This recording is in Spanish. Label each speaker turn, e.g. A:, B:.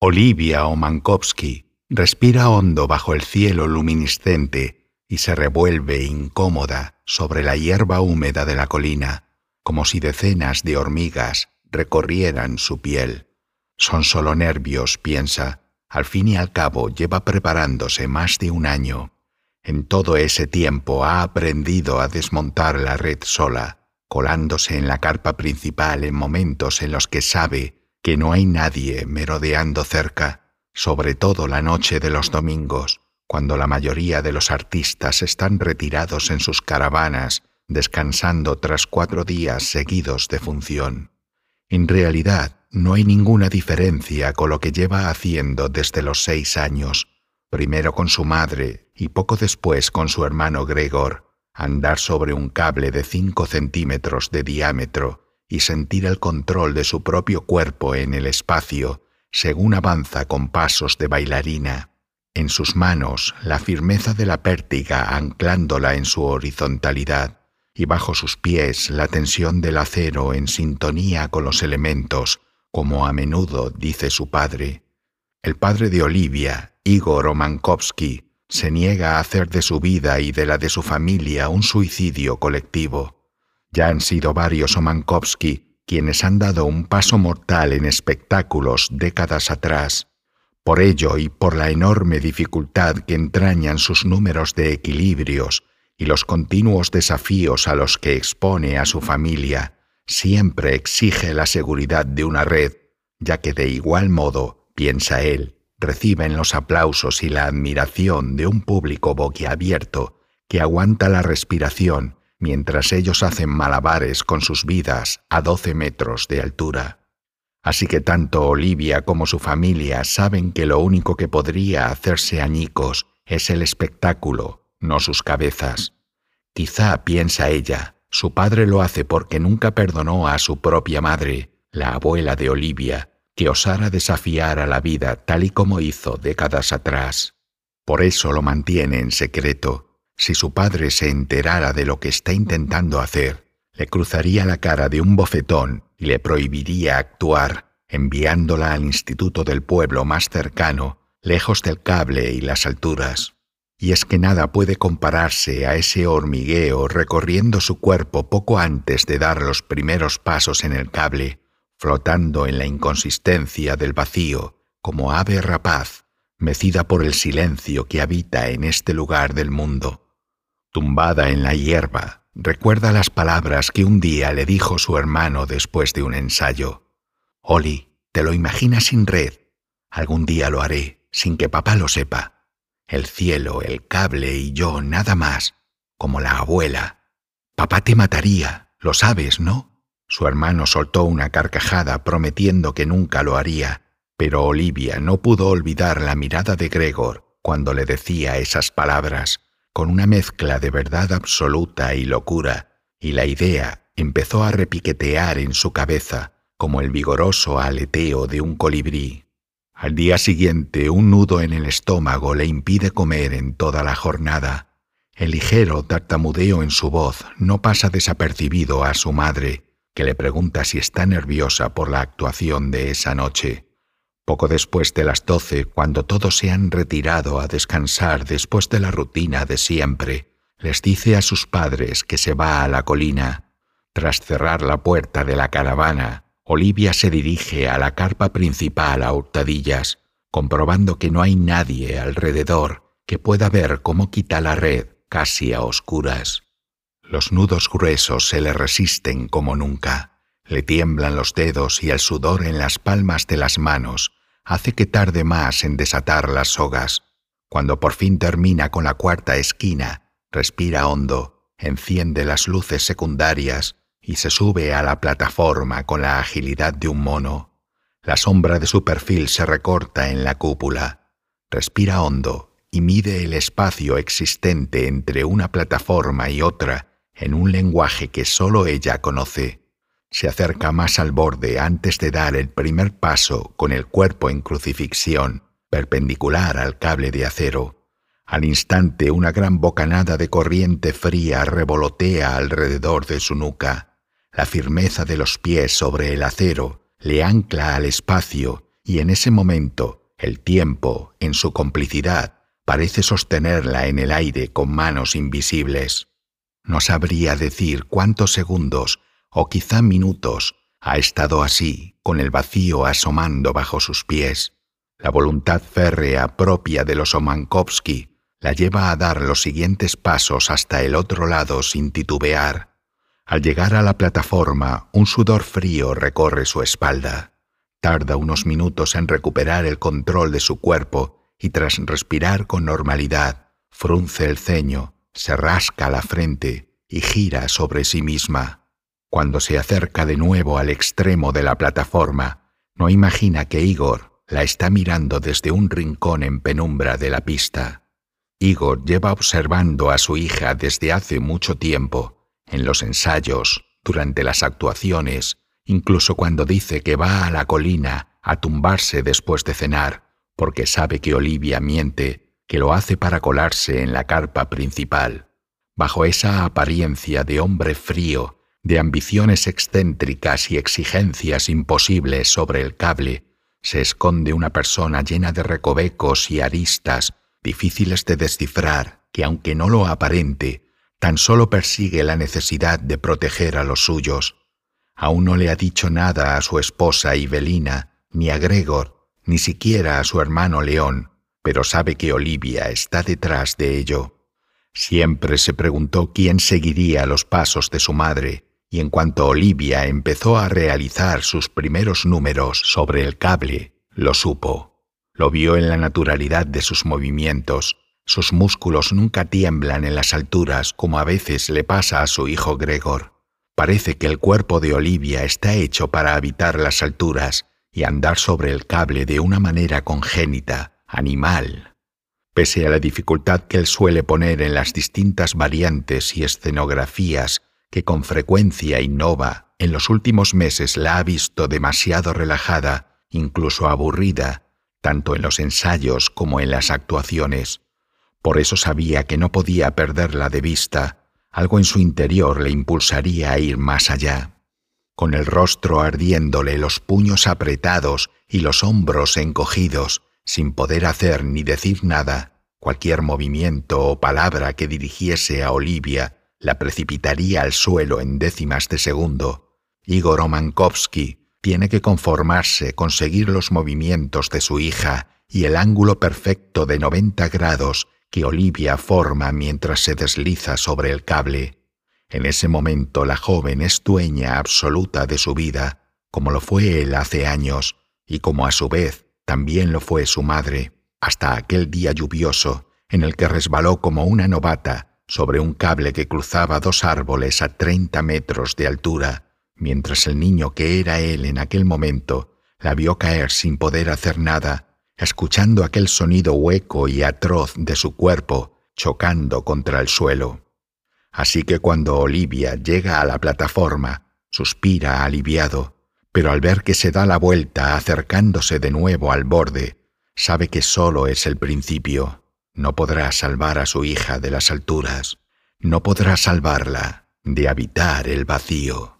A: Olivia Omankowski respira hondo bajo el cielo luminiscente y se revuelve incómoda sobre la hierba húmeda de la colina, como si decenas de hormigas recorrieran su piel. Son solo nervios, piensa. Al fin y al cabo lleva preparándose más de un año. En todo ese tiempo ha aprendido a desmontar la red sola, colándose en la carpa principal en momentos en los que sabe que no hay nadie merodeando cerca, sobre todo la noche de los domingos, cuando la mayoría de los artistas están retirados en sus caravanas, descansando tras cuatro días seguidos de función. En realidad, no hay ninguna diferencia con lo que lleva haciendo desde los seis años, primero con su madre y poco después con su hermano Gregor, andar sobre un cable de cinco centímetros de diámetro y sentir el control de su propio cuerpo en el espacio según avanza con pasos de bailarina. En sus manos la firmeza de la pértiga anclándola en su horizontalidad y bajo sus pies la tensión del acero en sintonía con los elementos, como a menudo dice su padre. El padre de Olivia, Igor Omankowski, se niega a hacer de su vida y de la de su familia un suicidio colectivo. Ya han sido varios Omankowski quienes han dado un paso mortal en espectáculos décadas atrás. Por ello y por la enorme dificultad que entrañan sus números de equilibrios y los continuos desafíos a los que expone a su familia, siempre exige la seguridad de una red, ya que de igual modo, piensa él, reciben los aplausos y la admiración de un público boquiabierto que aguanta la respiración mientras ellos hacen malabares con sus vidas a doce metros de altura. Así que tanto Olivia como su familia saben que lo único que podría hacerse añicos es el espectáculo, no sus cabezas. Quizá, piensa ella, su padre lo hace porque nunca perdonó a su propia madre, la abuela de Olivia, que osara desafiar a la vida tal y como hizo décadas atrás. Por eso lo mantiene en secreto si su padre se enterara de lo que está intentando hacer, le cruzaría la cara de un bofetón y le prohibiría actuar, enviándola al instituto del pueblo más cercano, lejos del cable y las alturas. Y es que nada puede compararse a ese hormigueo recorriendo su cuerpo poco antes de dar los primeros pasos en el cable, flotando en la inconsistencia del vacío, como ave rapaz, mecida por el silencio que habita en este lugar del mundo tumbada en la hierba, recuerda las palabras que un día le dijo su hermano después de un ensayo. Oli, te lo imaginas sin red. Algún día lo haré, sin que papá lo sepa. El cielo, el cable y yo nada más, como la abuela. Papá te mataría, lo sabes, ¿no? Su hermano soltó una carcajada prometiendo que nunca lo haría, pero Olivia no pudo olvidar la mirada de Gregor cuando le decía esas palabras con una mezcla de verdad absoluta y locura, y la idea empezó a repiquetear en su cabeza como el vigoroso aleteo de un colibrí. Al día siguiente un nudo en el estómago le impide comer en toda la jornada. El ligero tartamudeo en su voz no pasa desapercibido a su madre, que le pregunta si está nerviosa por la actuación de esa noche. Poco después de las doce, cuando todos se han retirado a descansar después de la rutina de siempre, les dice a sus padres que se va a la colina. Tras cerrar la puerta de la caravana, Olivia se dirige a la carpa principal a hurtadillas, comprobando que no hay nadie alrededor que pueda ver cómo quita la red casi a oscuras. Los nudos gruesos se le resisten como nunca. Le tiemblan los dedos y el sudor en las palmas de las manos hace que tarde más en desatar las sogas. Cuando por fin termina con la cuarta esquina, respira hondo, enciende las luces secundarias y se sube a la plataforma con la agilidad de un mono. La sombra de su perfil se recorta en la cúpula. Respira hondo y mide el espacio existente entre una plataforma y otra en un lenguaje que sólo ella conoce se acerca más al borde antes de dar el primer paso con el cuerpo en crucifixión, perpendicular al cable de acero. Al instante una gran bocanada de corriente fría revolotea alrededor de su nuca. La firmeza de los pies sobre el acero le ancla al espacio y en ese momento el tiempo, en su complicidad, parece sostenerla en el aire con manos invisibles. No sabría decir cuántos segundos o quizá minutos ha estado así, con el vacío asomando bajo sus pies. La voluntad férrea propia de los Omankovsky la lleva a dar los siguientes pasos hasta el otro lado sin titubear. Al llegar a la plataforma, un sudor frío recorre su espalda. Tarda unos minutos en recuperar el control de su cuerpo y tras respirar con normalidad, frunce el ceño, se rasca la frente y gira sobre sí misma. Cuando se acerca de nuevo al extremo de la plataforma, no imagina que Igor la está mirando desde un rincón en penumbra de la pista. Igor lleva observando a su hija desde hace mucho tiempo, en los ensayos, durante las actuaciones, incluso cuando dice que va a la colina a tumbarse después de cenar, porque sabe que Olivia miente, que lo hace para colarse en la carpa principal. Bajo esa apariencia de hombre frío, de ambiciones excéntricas y exigencias imposibles sobre el cable, se esconde una persona llena de recovecos y aristas difíciles de descifrar, que aunque no lo aparente, tan solo persigue la necesidad de proteger a los suyos. Aún no le ha dicho nada a su esposa Ibelina, ni a Gregor, ni siquiera a su hermano León, pero sabe que Olivia está detrás de ello. Siempre se preguntó quién seguiría los pasos de su madre, y en cuanto Olivia empezó a realizar sus primeros números sobre el cable, lo supo. Lo vio en la naturalidad de sus movimientos. Sus músculos nunca tiemblan en las alturas como a veces le pasa a su hijo Gregor. Parece que el cuerpo de Olivia está hecho para habitar las alturas y andar sobre el cable de una manera congénita, animal. Pese a la dificultad que él suele poner en las distintas variantes y escenografías que con frecuencia innova, en los últimos meses la ha visto demasiado relajada, incluso aburrida, tanto en los ensayos como en las actuaciones. Por eso sabía que no podía perderla de vista, algo en su interior le impulsaría a ir más allá. Con el rostro ardiéndole, los puños apretados y los hombros encogidos, sin poder hacer ni decir nada, cualquier movimiento o palabra que dirigiese a Olivia la precipitaría al suelo en décimas de segundo. Igor Omankovsky tiene que conformarse con seguir los movimientos de su hija y el ángulo perfecto de 90 grados que Olivia forma mientras se desliza sobre el cable. En ese momento la joven es dueña absoluta de su vida, como lo fue él hace años, y como a su vez también lo fue su madre, hasta aquel día lluvioso en el que resbaló como una novata sobre un cable que cruzaba dos árboles a treinta metros de altura mientras el niño que era él en aquel momento la vio caer sin poder hacer nada, escuchando aquel sonido hueco y atroz de su cuerpo chocando contra el suelo. Así que cuando Olivia llega a la plataforma, suspira aliviado, pero al ver que se da la vuelta acercándose de nuevo al borde, sabe que solo es el principio. No podrá salvar a su hija de las alturas, no podrá salvarla de habitar el vacío.